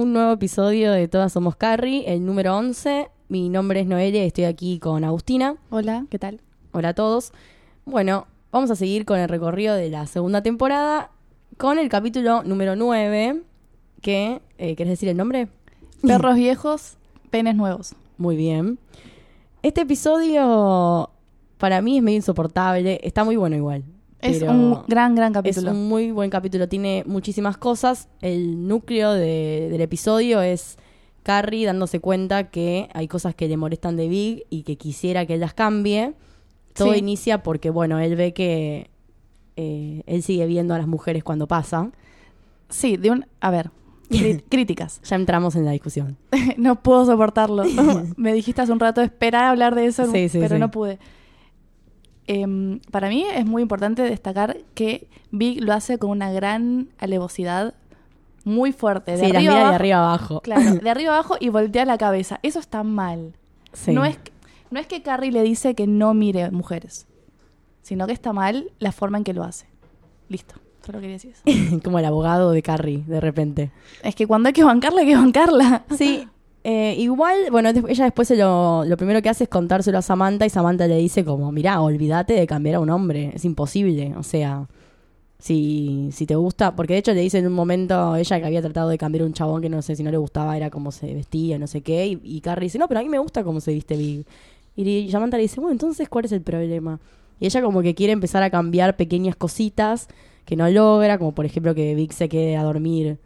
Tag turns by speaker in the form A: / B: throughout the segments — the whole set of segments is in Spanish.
A: Un nuevo episodio de Todas Somos Carrie, el número 11. Mi nombre es Noelia y estoy aquí con Agustina.
B: Hola, ¿qué tal?
A: Hola a todos. Bueno, vamos a seguir con el recorrido de la segunda temporada con el capítulo número 9, que, eh, ¿querés decir el nombre?
B: Perros viejos, penes nuevos.
A: Muy bien. Este episodio para mí es medio insoportable, está muy bueno igual.
B: Es un gran, gran capítulo.
A: Es un muy buen capítulo, tiene muchísimas cosas. El núcleo de- del episodio es Carrie dándose cuenta que hay cosas que le molestan de Big y que quisiera que él las cambie. Todo
B: Sí.
A: inicia porque, bueno, él ve que eh, él sigue viendo a las mujeres cuando pasa.
B: Sí, de un... A ver, críticas.
A: Ya entramos en la discusión.
B: no puedo soportarlo. Me dijiste hace un rato, espera a hablar de eso,
A: Sí, sí,
B: pero no pude. Em, para mí es muy importante destacar que Big lo hace con una gran alevosidad muy fuerte. De
A: sí, las
B: arriba
A: mira de
B: abajo-
A: arriba abajo.
B: Claro, de arriba abajo y voltea la cabeza. Eso está mal.
A: Sí.
B: No, es, que- no es que Carrie le dice que no mire mujeres, sino que está mal la forma en que lo hace. Listo, solo quería decir eso.
A: Como el abogado de Carrie, de repente.
B: es que cuando hay que bancarla, hay que bancarla.
A: Sí, eh, igual, bueno, ella después lo, lo primero que hace es contárselo a Samantha y Samantha le dice como, mirá, olvídate de cambiar a un hombre, es imposible, o sea, si, si te gusta, porque de hecho le dice en un momento ella que había tratado de cambiar a un chabón que no sé si no le gustaba, era cómo se vestía, no sé qué, y, y Carrie dice, no, pero a mí me gusta cómo se viste Big. Y, Samantha le dice, bueno, entonces, ¿cuál es el problema? Y ella como que quiere empezar a cambiar pequeñas cositas que no logra, como por ejemplo que Big se quede a dormir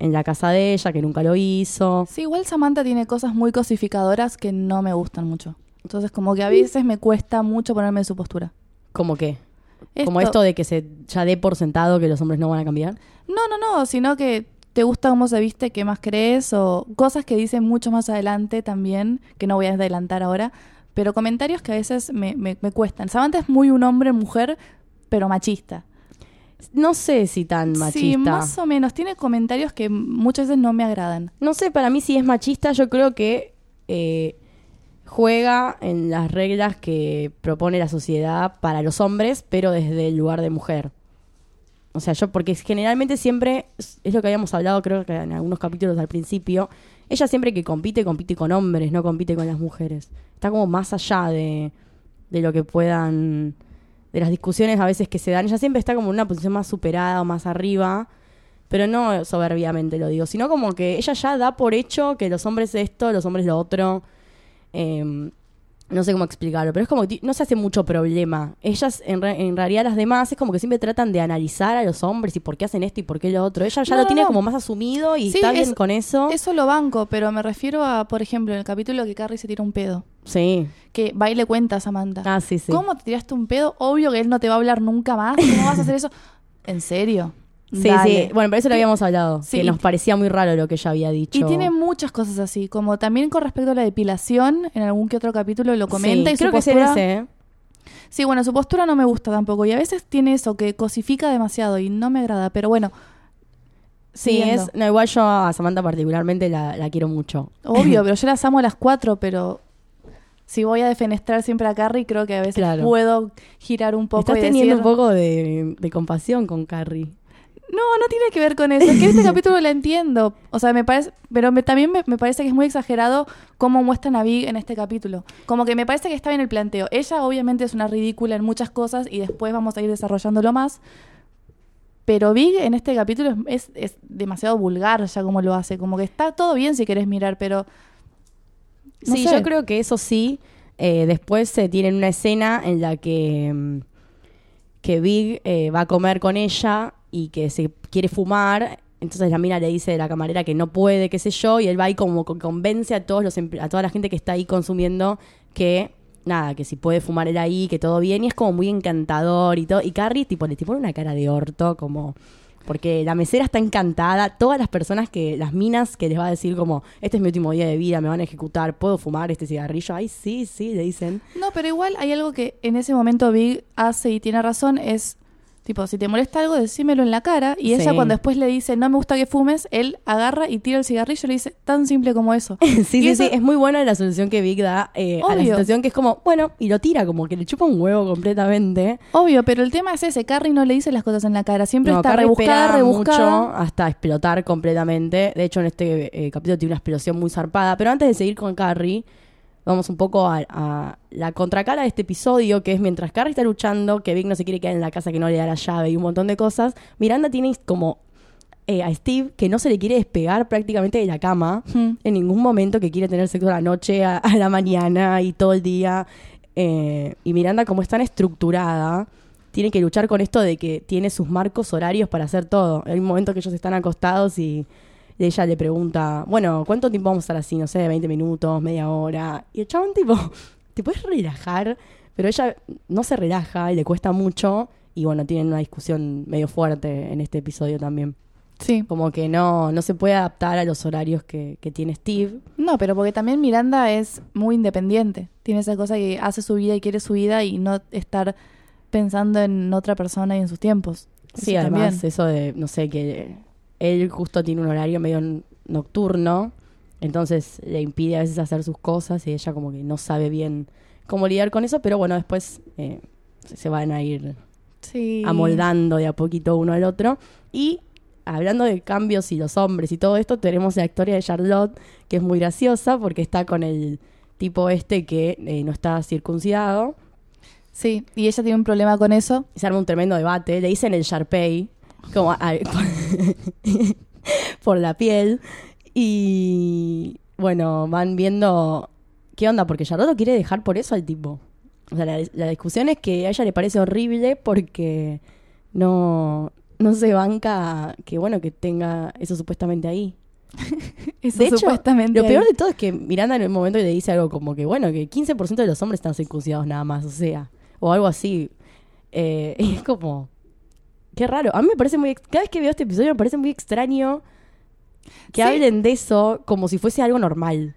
A: en la casa de ella, que nunca lo hizo.
B: Sí, igual Samantha tiene cosas muy cosificadoras que no me gustan mucho. Entonces, como que a veces me cuesta mucho ponerme en su postura.
A: ¿Cómo qué? Como esto de que se ya dé por sentado que los hombres no van a cambiar.
B: No, no, no, sino que te gusta cómo se viste, qué más crees, o cosas que dicen mucho más adelante también, que no voy a adelantar ahora, pero comentarios que a veces me, me, me cuestan. Samantha es muy un hombre, mujer, pero machista.
A: No sé si tan machista.
B: Sí, más o menos. Tiene comentarios que muchas veces no me agradan.
A: No sé, para mí si es machista, yo creo que eh, juega en las reglas que propone la sociedad para los hombres, pero desde el lugar de mujer. O sea, yo, porque generalmente siempre, es es lo que habíamos hablado creo que en algunos capítulos al principio, ella siempre que compite, compite con hombres, no compite con las mujeres. Está como más allá de, de lo que puedan, de las discusiones a veces que se dan. Ella siempre está como en una posición más superada o más arriba, pero no soberbiamente lo digo, sino como que ella ya da por hecho que los hombres esto, los hombres lo otro. Em, no sé cómo explicarlo, pero es como que no se hace mucho problema. Ellas, en, re- en realidad, las demás es como que siempre tratan de analizar a los hombres y por qué hacen esto y por qué lo otro. Ella ya
B: No,
A: lo
B: no,
A: tiene
B: no.
A: como más asumido y
B: Sí,
A: está bien
B: es-
A: con eso.
B: Eso lo banco, pero me refiero a, por ejemplo, en el capítulo que Carrie se tira un pedo.
A: Sí.
B: Que va y le cuenta a Samantha.
A: Ah, sí, sí.
B: ¿Cómo te tiraste un pedo? Obvio que él no te va a hablar nunca más. ¿Cómo vas a hacer eso? ¿En serio?
A: Sí,
B: Dale.
A: sí. Bueno, por eso lo habíamos hablado.
B: Sí,
A: que nos parecía muy raro lo que ella había dicho.
B: Y tiene muchas cosas así, como también con respecto a la depilación, en algún que otro capítulo lo comenta
A: Sí,
B: y
A: creo
B: su
A: que es en
B: postura...
A: ese, ¿eh?
B: Sí, bueno, su postura no me gusta tampoco y a veces tiene eso que cosifica demasiado y no me agrada, pero bueno,
A: Sí,
B: Siguiendo.
A: es. No, igual yo a Samantha particularmente la, la quiero mucho.
B: obvio, pero yo las amo a las cuatro, pero si voy a defenestrar siempre a Carrie, creo que a veces
A: Claro.
B: puedo girar un poco
A: Estás
B: y
A: teniendo
B: decir...
A: un poco de, de compasión con Carrie.
B: No, no tiene que ver con eso. Es que este capítulo la entiendo. O sea, me parece. Pero me- también me, me parece que es muy exagerado cómo muestran a Big en este capítulo. Como que me parece que está bien el planteo. Ella, obviamente, es una ridícula en muchas cosas y después vamos a ir desarrollándolo más. Pero Big en este capítulo es, es, es demasiado vulgar ya como lo hace. Como que está todo bien si querés mirar, pero. no
A: sí,
B: sé.
A: yo creo que eso sí. eh, después se tiene una escena en la que, mm, que Big eh, va a comer con ella y que se quiere fumar. Entonces la mina le dice a la camarera que no puede, qué sé yo, y él va y como convence a todos los emple- a toda la gente que está ahí consumiendo que nada, que si puede fumar él ahí, que todo bien, y es como muy encantador y todo. Y Carrie tipo le pone una cara de orto, como porque la mesera está encantada, todas las personas que, las minas que les va a decir como, este es mi último día de vida, me van a ejecutar, puedo fumar este cigarrillo, ay sí, sí, le dicen.
B: No, pero igual hay algo que en ese momento Big hace y tiene razón, es Tipo, si te molesta algo, decímelo en la cara. Y ella
A: Sí.
B: cuando después le dice, no me gusta que fumes, él agarra y tira el cigarrillo y le dice, tan simple como eso.
A: Sí,
B: Y
A: sí,
B: eso-
A: sí. Es muy buena la solución que Vic da eh, a la situación que es como, bueno, y lo tira, como que le chupa un huevo completamente.
B: Obvio, pero el tema es ese, Carrie no le dice las cosas en la cara, siempre
A: No,
B: está
A: Carrie
B: rebuscada, rebuscada.
A: mucho hasta explotar completamente. De hecho, en este eh, capítulo tiene una explosión muy zarpada. Pero antes de seguir con Carrie, vamos un poco a, a la contracara de este episodio, que es mientras Carrie está luchando, que Vic no se quiere quedar en la casa, que no le da la llave y un montón de cosas, Miranda tiene como eh, a Steve que no se le quiere despegar prácticamente de la cama
B: Hmm.
A: en ningún momento, que quiere tener sexo a la noche, a, a la mañana y todo el día. Eh, y Miranda, como es tan estructurada, tiene que luchar con esto de que tiene sus marcos horarios para hacer todo. Hay un momento que ellos están acostados y ella le pregunta, bueno, ¿cuánto tiempo vamos a estar así? No sé, 20 minutos, media hora. Y el chabón tipo, ¿te puedes relajar? Pero ella no se relaja y le cuesta mucho. Y bueno, tienen una discusión medio fuerte en este episodio también.
B: Sí.
A: Como que no, no se puede adaptar a los horarios que, que tiene Steve.
B: No, pero porque también Miranda es muy independiente. Tiene esa cosa que hace su vida y quiere su vida y no estar pensando en otra persona y en sus tiempos.
A: Sí, además
B: también.
A: eso de, no sé, que él justo tiene un horario medio nocturno, entonces le impide a veces hacer sus cosas y ella como que no sabe bien cómo lidiar con eso, pero bueno, después eh, se- van a ir
B: Sí.
A: amoldando de a poquito uno al otro. Y hablando de cambios y los hombres y todo esto, tenemos la historia de Charlotte, que es muy graciosa porque está con el tipo este que eh, no está circuncidado.
B: Sí, y ella tiene un problema con eso.
A: se arma un tremendo debate. Le dicen el Sharpei, como a- por la piel. Y bueno, van viendo qué onda, porque Charlotte lo quiere dejar por eso al tipo. O sea, la, la discusión es que a ella le parece horrible porque no, no se banca que, bueno, que tenga eso supuestamente ahí.
B: Eso
A: De hecho,
B: supuestamente.
A: Lo
B: ahí.
A: peor de todo es que Miranda en un momento le dice algo como que, bueno, que 15% de los hombres están circuncidados nada más, o sea, o algo así. Eh, y es como, qué raro. A mí me parece muy, cada vez que veo este episodio me parece muy extraño que
B: Sí.
A: hablen de eso como si fuese algo normal.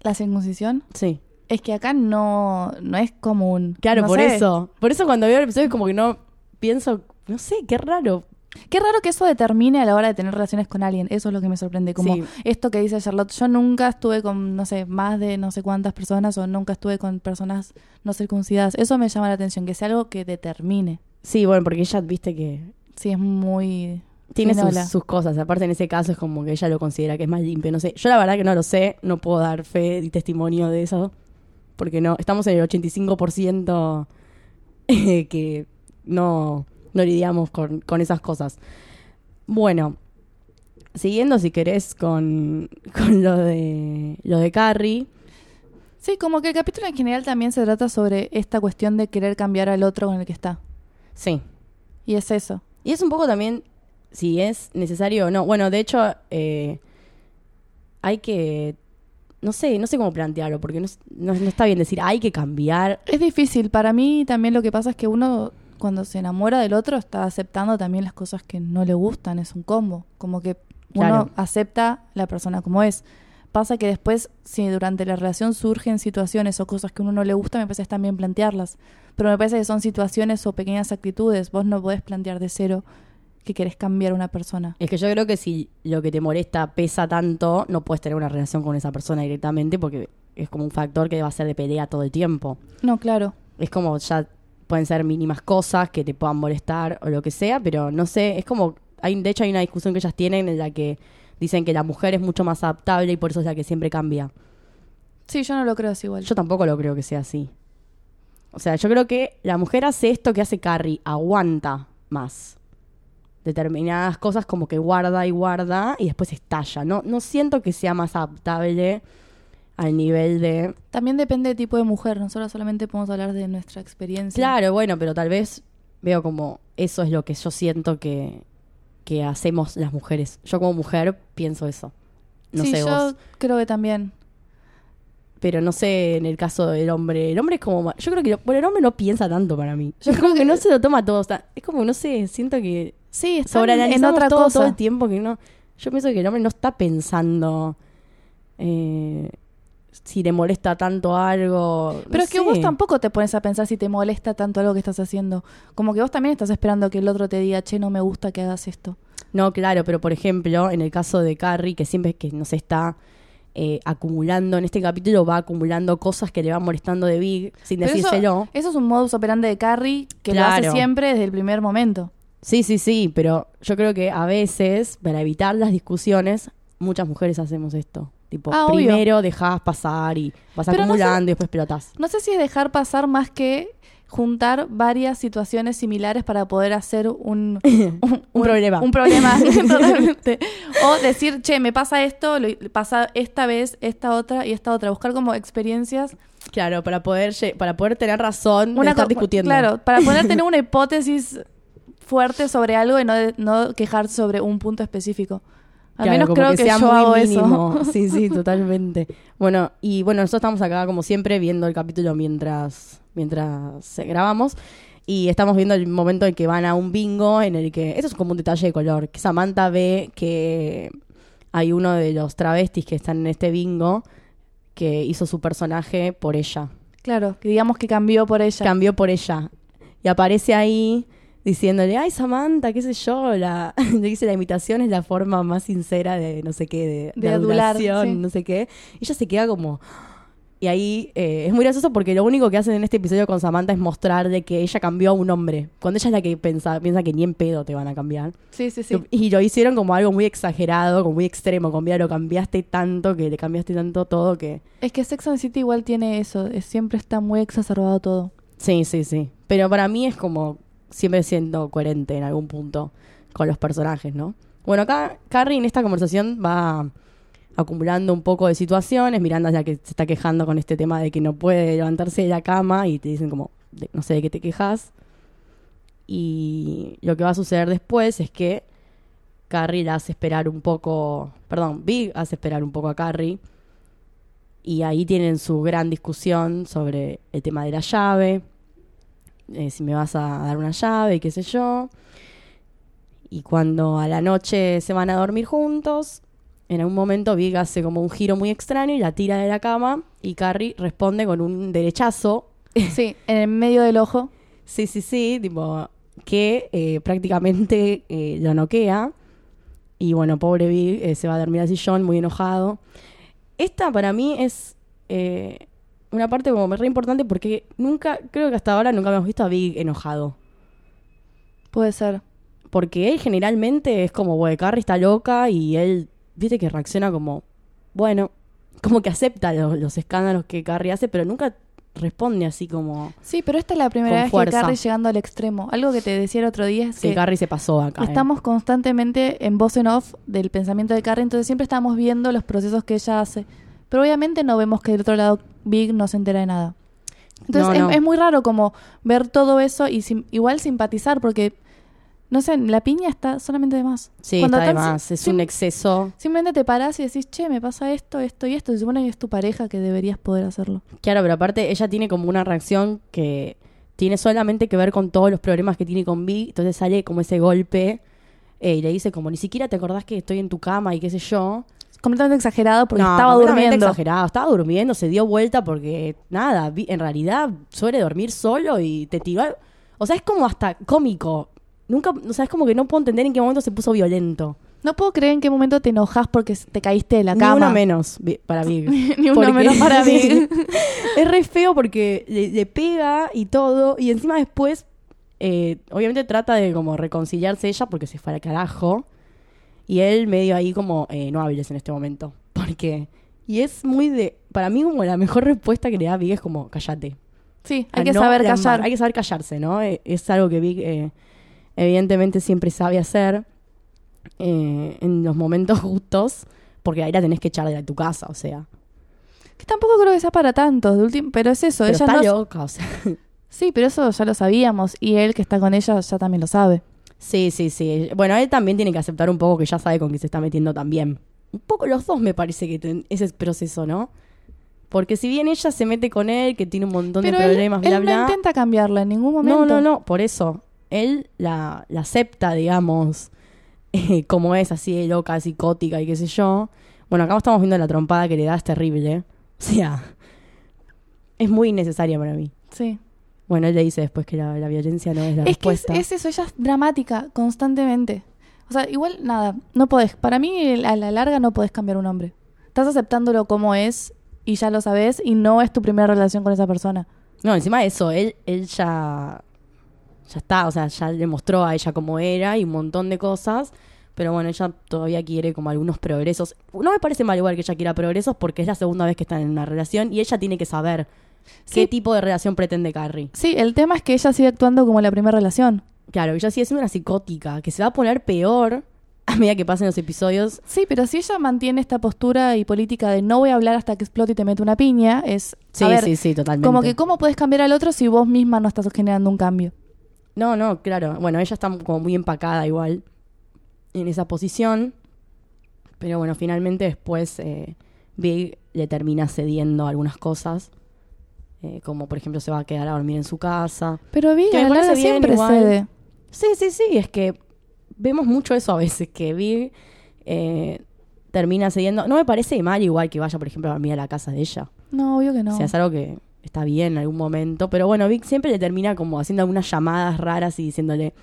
B: La circuncisión
A: Sí.
B: es que acá no, no es común.
A: Claro,
B: No
A: por
B: sé.
A: eso. Por eso cuando veo el episodio es como que no pienso, no sé, qué raro.
B: Qué raro que eso determine a la hora de tener relaciones con alguien. Eso es lo que me sorprende. Como
A: Sí.
B: esto que dice Charlotte. Yo nunca estuve con, no sé, más de no sé cuántas personas o nunca estuve con personas no circuncidadas. Eso me llama la atención, que sea algo que determine.
A: Sí, bueno, porque ella, viste que
B: Sí, es muy...
A: tiene sus, cosas. Aparte, en ese caso es como que ella lo considera que es más limpio. No sé. Yo la verdad que no lo sé. No puedo dar fe y testimonio de eso. Porque no. Estamos en el 85% eh, que no, no lidiamos con, con esas cosas. Bueno. Siguiendo, si querés, con, con lo de lo de Carrie.
B: Sí, como que el capítulo en general también se trata sobre esta cuestión de querer cambiar al otro con el que está.
A: Sí.
B: Y es eso.
A: Y es un poco también si es necesario o no. Bueno, de hecho, eh, hay que. No sé, no sé cómo plantearlo, porque no, es- no- no está bien decir hay que cambiar.
B: Es difícil. Para mí también lo que pasa es que uno cuando se enamora del otro está aceptando también las cosas que no le gustan. Es un combo. Como que uno
A: Claro.
B: acepta la persona como es. Pasa que después, si durante la relación surgen situaciones o cosas que a uno no le gusta, me parece también plantearlas. Pero me parece que son situaciones o pequeñas actitudes. Vos no podés plantear de cero que querés cambiar a una persona.
A: Es que yo creo que si lo que te molesta pesa tanto, no puedes tener una relación con esa persona directamente, porque es como un factor que va a ser de pelea todo el tiempo.
B: No, claro.
A: Es como ya pueden ser mínimas cosas que te puedan molestar o lo que sea, pero no sé, es como, hay, de hecho hay una discusión que ellas tienen en la que dicen que la mujer es mucho más adaptable y por eso es la que siempre cambia.
B: Sí, yo no lo creo así igual.
A: Yo tampoco lo creo que sea así. O sea, yo creo que la mujer hace esto que hace Carrie, aguanta más. Determinadas cosas como que guarda y guarda y después estalla. No, no siento que sea más adaptable al nivel de...
B: También depende del tipo de mujer. Nosotros solamente podemos hablar de nuestra experiencia.
A: Claro, bueno, pero tal vez veo como eso es lo que yo siento que, que hacemos las mujeres. Yo como mujer pienso eso. No
B: sí,
A: sé
B: yo
A: vos.
B: creo que también.
A: Pero no sé en el caso del hombre. El hombre es como... Yo creo que... Bueno, el hombre no piensa tanto para mí. Yo creo que no se lo toma todo. o sea, es como, no sé, siento que...
B: Sí, están en
A: Sobreanalizamos
B: otra
A: todo,
B: cosa.
A: todo el tiempo que no... Yo pienso que el hombre no está pensando... eh, si le molesta tanto algo.
B: Pero
A: no
B: es que
A: sé.
B: vos tampoco te pones a pensar si te molesta tanto algo que estás haciendo. Como que vos también estás esperando que el otro te diga, che, no me gusta que hagas esto.
A: No, claro, pero por ejemplo, en el caso de Carrie, que siempre que no se está eh, acumulando, en este capítulo va acumulando cosas que le van molestando de Big sin
B: Pero
A: decírselo.
B: eso es un modus operandi de Carrie que lo hace siempre desde el primer momento.
A: Sí, sí, sí, pero yo creo que a veces, para evitar las discusiones, muchas mujeres hacemos esto. Tipo,
B: Ah, obvio.
A: primero dejás pasar y vas
B: Pero no
A: acumulando y después pelotás.
B: No sé si es dejar pasar más que juntar varias situaciones similares para poder hacer un,
A: Un problema.
B: Un problema, totalmente. O decir, che, me pasa esto, lo pasa esta vez, esta otra y esta otra. Buscar como experiencias.
A: Claro, para poder, para poder tener razón de
B: Una
A: estar discutiendo.
B: Claro, para poder tener una hipótesis fuerte sobre algo y no, no quejar sobre un punto específico. Al
A: Claro,
B: menos creo que,
A: sea
B: yo
A: muy
B: hago
A: mínimo.
B: eso.
A: Sí, sí, totalmente. Bueno, y bueno, nosotros estamos acá como siempre viendo el capítulo mientras, mientras eh, grabamos. Y estamos viendo el momento en que van a un bingo en el que... Esto es como un detalle de color. Que Samantha ve que hay uno de los travestis que están en este bingo que hizo su personaje por ella.
B: Claro, que digamos que cambió por ella.
A: Cambió por ella. Y aparece ahí diciéndole, ay Samantha, qué sé yo, la, le dice la imitación es la forma más sincera de no sé qué, de,
B: De adular,
A: adulación,
B: sí.
A: no sé qué. Y ella se queda como... Y ahí eh, es muy gracioso porque lo único que hacen en este episodio con Samantha es mostrar de que ella cambió a un hombre. Cuando ella es la que piensa, piensa que ni en pedo te van a cambiar.
B: Sí, sí, sí.
A: Y lo hicieron como algo muy exagerado, como muy extremo. Como, mira, lo cambiaste tanto, que le cambiaste tanto todo que...
B: Es que Sex and City igual tiene eso. es- siempre está muy exacerbado todo.
A: Sí, sí, sí. Pero para mí es como siempre siendo coherente en algún punto con los personajes, ¿no? Bueno, acá Carrie en esta conversación va acumulando un poco de situaciones. Miranda la que se está quejando con este tema de que no puede levantarse de la cama y te dicen como, no sé de qué te quejas. Y lo que va a suceder después es que Carrie la hace esperar un poco, perdón, Big hace esperar un poco a Carrie. Y ahí tienen su gran discusión sobre el tema de la llave, eh, si me vas a dar una llave, qué sé yo. Y cuando a la noche se van a dormir juntos, en algún momento Big hace como un giro muy extraño y la tira de la cama y Carrie responde con un derechazo.
B: Sí, en el medio del ojo.
A: Sí, sí, sí, tipo que eh, prácticamente eh, lo noquea. Y bueno, pobre Big eh, se va a dormir al sillón muy enojado. Esta para mí es una parte como re importante porque nunca, creo que hasta ahora nunca hemos visto a Big enojado.
B: Puede ser.
A: Porque él generalmente es como, güey, Carrie está loca y él, viste que reacciona como, bueno, como que acepta los, los escándalos que Carrie hace, pero nunca responde así como,
B: Sí, pero esta es la primera vez
A: fuerza.
B: que Carrie llegando al extremo. Algo que te decía el otro día es
A: sí,
B: que
A: Carrie se pasó acá. eh.
B: estamos constantemente en voz en off del pensamiento de Carrie, entonces siempre estamos viendo los procesos que ella hace. Pero obviamente no vemos que del otro lado Big no se entera de nada. Entonces
A: No,
B: es,
A: no.
B: es muy raro como ver todo eso y sim- igual simpatizar porque, no sé, la piña está solamente de más.
A: Sí,
B: Cuando
A: está de más, es un exceso.
B: Simplemente te parás y decís, che, me pasa esto, esto y esto. Se supone que es tu pareja que deberías poder hacerlo.
A: Claro, pero aparte ella tiene como una reacción que tiene solamente que ver con todos los problemas que tiene con Big, entonces sale como ese golpe eh, y le dice como, ni siquiera te acordás que estoy en tu cama y qué sé yo.
B: Completamente exagerado porque
A: No,
B: estaba durmiendo.
A: exagerado, estaba durmiendo, se dio vuelta porque nada, Vi- en realidad suele dormir solo y te tiró. O sea, es como hasta cómico. Nunca, o sea, es como que no puedo entender en qué momento se puso violento.
B: No puedo creer en qué momento te enojas porque te caíste de la
A: Ni
B: cama.
A: uno menos para Big.
B: Ni uno
A: Porque-
B: menos para mí.
A: es re feo porque le, le pega y todo. Y encima después, eh, obviamente trata de como reconciliarse ella porque se fue al carajo. Y él medio ahí como, eh, no hables en este momento. Porque... Y es muy de... Para mí como la mejor respuesta que le da Big es como, cállate.
B: Sí, hay
A: A
B: que
A: no
B: saber callar.
A: Hay que saber callarse, ¿no? Eh, Es algo que Big eh, evidentemente siempre sabe hacer eh, en los momentos justos. Porque ahí la tenés que echar de tu casa, o sea.
B: Que tampoco creo que sea para tanto, de últim- pero es eso.
A: Pero
B: ella
A: está
B: no-
A: loca, o sea.
B: Sí, pero eso ya lo sabíamos y él que está con ella ya también lo sabe.
A: Sí, sí, sí. Bueno, él también tiene que aceptar un poco que ya sabe con quién se está metiendo también. Un poco los dos me parece que ten- ese proceso, ¿no? Porque si bien ella se mete con él, que tiene un montón
B: pero
A: de problemas,
B: él
A: bla,
B: no
A: bla.
B: intenta cambiarla en ningún momento.
A: No, no, no, por eso. Él la, la acepta, digamos, eh, como es, así de loca, psicótica y qué sé yo. Bueno, acá estamos viendo la trompada que le da, es terrible. O sea, es muy innecesaria para mí.
B: Sí.
A: Bueno, él le dice después que la, la violencia no es la
B: Es que es,
A: respuesta.
B: es eso, ella es dramática constantemente. O sea, igual nada, no podés. Para mí, a la larga, no podés cambiar un hombre. Estás aceptándolo como es y ya lo sabes y no es tu primera relación con esa persona.
A: No, encima de eso, él, él ya, ya está, o sea, ya le mostró a ella cómo era y un montón de cosas. Pero bueno, ella todavía quiere como algunos progresos. No me parece mal igual que ella quiera progresos porque es la segunda vez que están en una relación y ella tiene que saber qué tipo de relación pretende Carrie.
B: Sí, el tema es que ella sigue actuando como la primera relación.
A: Claro, ella sigue siendo una psicótica que se va a poner peor a medida que pasen los episodios.
B: Sí, pero si ella mantiene esta postura y política de no voy a hablar hasta que explote y te mete una piña, es.
A: Sí,
B: ver,
A: sí, sí, totalmente.
B: Como que, ¿cómo puedes cambiar al otro si vos misma no estás generando un cambio?
A: No, no, claro. Bueno, ella está como muy empacada igual en esa posición. Pero bueno, finalmente después eh, Big le termina cediendo algunas cosas. Eh, como por ejemplo se va a quedar a dormir en su casa.
B: Pero vi,
A: Que
B: a la siempre
A: igual.
B: cede.
A: Sí, sí, sí. Es que vemos mucho eso a veces, que Big eh, termina cediendo. No me parece mal igual que vaya, por ejemplo, a dormir a la casa de ella.
B: No, obvio que no.
A: O sea, es algo que está bien en algún momento. Pero bueno, Vic siempre le termina como haciendo algunas llamadas raras y diciéndole,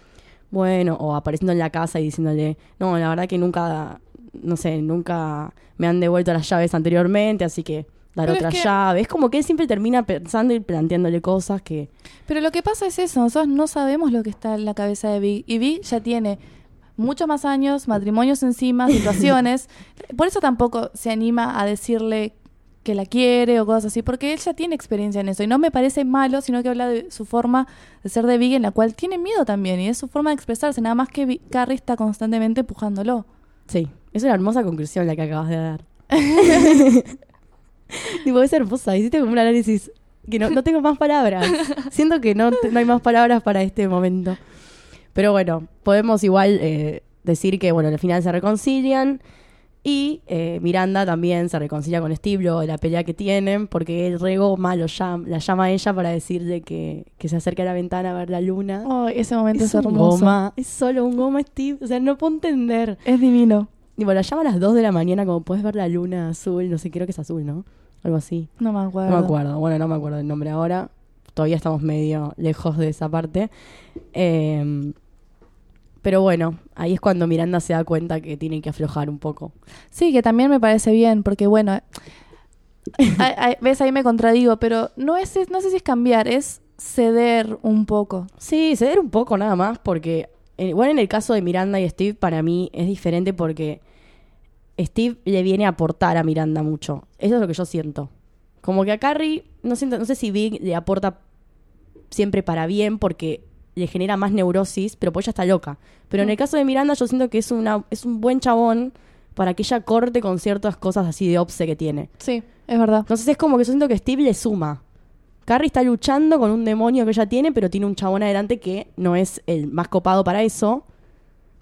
A: bueno, o apareciendo en la casa y diciéndole, no, la verdad que nunca, no sé, nunca me han devuelto las llaves anteriormente, así que dar
B: Pero es
A: otra
B: que-
A: llave. Es como que él siempre termina pensando y planteándole cosas que...
B: Pero lo que pasa es eso, nosotros no sabemos lo que está en la cabeza de Big. Y Big ya tiene muchos más años, matrimonios encima, situaciones. Por eso tampoco se anima a decirle que la quiere o cosas así, porque él ya tiene experiencia en eso. Y no me parece malo, sino que habla de su forma de ser de Big, en la cual tiene miedo también. Y es su forma de expresarse, nada más que Carrie está constantemente empujándolo.
A: Sí, es una hermosa conclusión la que acabas de dar. tipo, es hermosa. Hiciste como un análisis que no, no tengo más palabras. Siento que no, no hay más palabras para este momento. Pero bueno, podemos igual eh, decir que, bueno, al final se reconcilian. Y eh, Miranda también se reconcilia con Steve luego de la pelea que tienen, porque el rego malo llama, la llama a ella para decirle que, que se acerque a la ventana a ver la luna.
B: Oh, ese momento es,
A: es un
B: hermoso.
A: goma, es solo un goma, Steve. O sea, no puedo entender.
B: Es divino.
A: Digo, la llama a las 2 de la mañana como puedes ver la luna azul, no sé, creo que es azul, ¿no? Algo así.
B: No me acuerdo.
A: No me acuerdo, bueno, no me acuerdo el nombre ahora. Todavía estamos medio lejos de esa parte. Eh, pero bueno, ahí es cuando Miranda se da cuenta que tiene que aflojar un poco.
B: Sí, que también me parece bien, porque bueno, ves, ahí me contradigo, pero no, es, no sé si es cambiar, es ceder un poco.
A: Sí, ceder un poco nada más, porque eh, igual en el caso de Miranda y Steve, para mí es diferente porque Steve le viene a aportar a Miranda mucho. Eso es lo que yo siento. Como que a Carrie, no, siento, no sé si Big le aporta siempre para bien porque le genera más neurosis, pero pues ella está loca. Pero en el caso de Miranda yo siento que es, una, es un buen chabón para que ella corte con ciertas cosas así de obse que tiene.
B: Sí, es verdad.
A: Entonces es como que yo siento que Steve le suma. Carrie está luchando con un demonio que ella tiene, pero tiene un chabón adelante que no es el más copado para eso.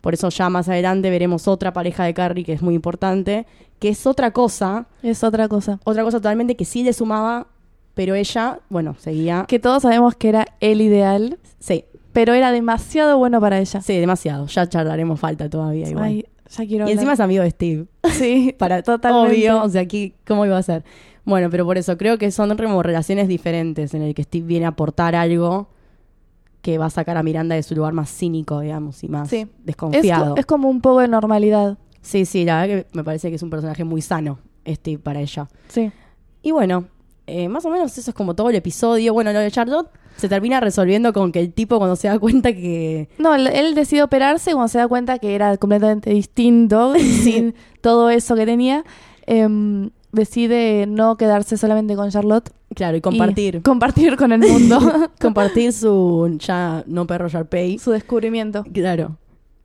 A: Por eso ya más adelante veremos otra pareja de Carrie que es muy importante, que es otra cosa,
B: Es otra cosa.
A: otra cosa totalmente que sí le sumaba, pero ella, bueno, seguía...
B: Que todos sabemos que era el ideal,
A: Sí,
B: pero era demasiado bueno para ella.
A: sí, demasiado. Ya charlaremos falta todavía igual.
B: Ay, ya quiero
A: y encima es
B: hablar.
A: amigo de Steve.
B: Sí,
A: para
B: totalmente.
A: obvio, o sea, aquí cómo iba a ser. Bueno, pero por eso creo que son como relaciones diferentes en el que Steve viene a aportar algo que va a sacar a Miranda de su lugar más cínico, digamos, y más
B: Sí. Es,
A: desconfiado.
B: co- es como un poco de normalidad.
A: Sí, sí, la verdad que me parece que es un personaje muy sano, Steve, para ella.
B: Sí.
A: Y bueno, eh, más o menos eso es como todo el episodio. Bueno, lo de Charlotte se termina resolviendo con que el tipo cuando se da cuenta que...
B: No, él, él decide operarse cuando se da cuenta que era completamente distinto, sin todo eso que tenía. em, decide no quedarse solamente con Charlotte.
A: Claro, y
B: y
A: compartir.
B: compartir con el mundo
A: compartir su ya no perro Sharpay.
B: su descubrimiento.
A: Claro.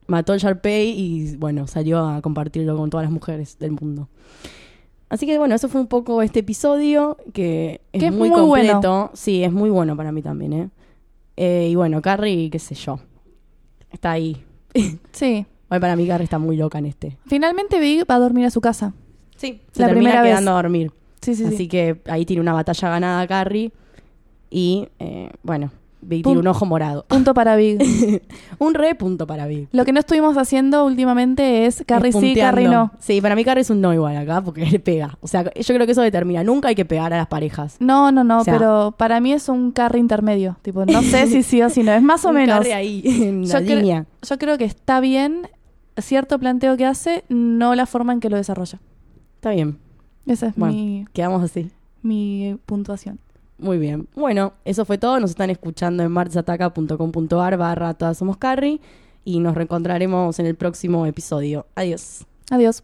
A: Mató al Sharpay y bueno, salió a compartirlo con todas las mujeres del mundo. Así que bueno, eso fue un poco este episodio que es,
B: Que es
A: muy,
B: muy
A: completo.
B: bueno.
A: Sí, es muy bueno para mí también, ¿eh? Eh, Y bueno, Carrie, qué sé yo. Está ahí.
B: Sí.
A: Bueno, para mí Carrie está muy loca en este.
B: Finalmente Big va a dormir a su casa.
A: Sí, se
B: La
A: termina
B: primera vez.
A: quedando a dormir.
B: Sí, sí,
A: Así
B: sí.
A: que ahí tiene una batalla ganada Carrie. Y eh, bueno, Big tiene un ojo morado.
B: Punto para Big.
A: un re punto para Big.
B: Lo que no estuvimos haciendo últimamente es Carrie
A: Es
B: sí. Carrie no.
A: Sí, para mí Carrie es un no igual acá porque le pega. O sea, yo creo que eso determina. Nunca hay que pegar a las parejas.
B: No, no, no,
A: O sea-
B: pero para mí es un Carrie intermedio. Tipo, no sé si sí o si no. Es más o
A: Un
B: menos.
A: Carrie ahí, en la
B: Yo
A: línea.
B: Yo creo que está bien cierto planteo que hace, no la forma en que lo desarrolla.
A: Está bien.
B: Esa es
A: Bueno.
B: mi,
A: Quedamos así.
B: mi puntuación.
A: Muy bien. Bueno, eso fue todo. Nos están escuchando en marchataca.com.ar barra todas somos Carrie y nos reencontraremos en el próximo episodio. Adiós.
B: Adiós.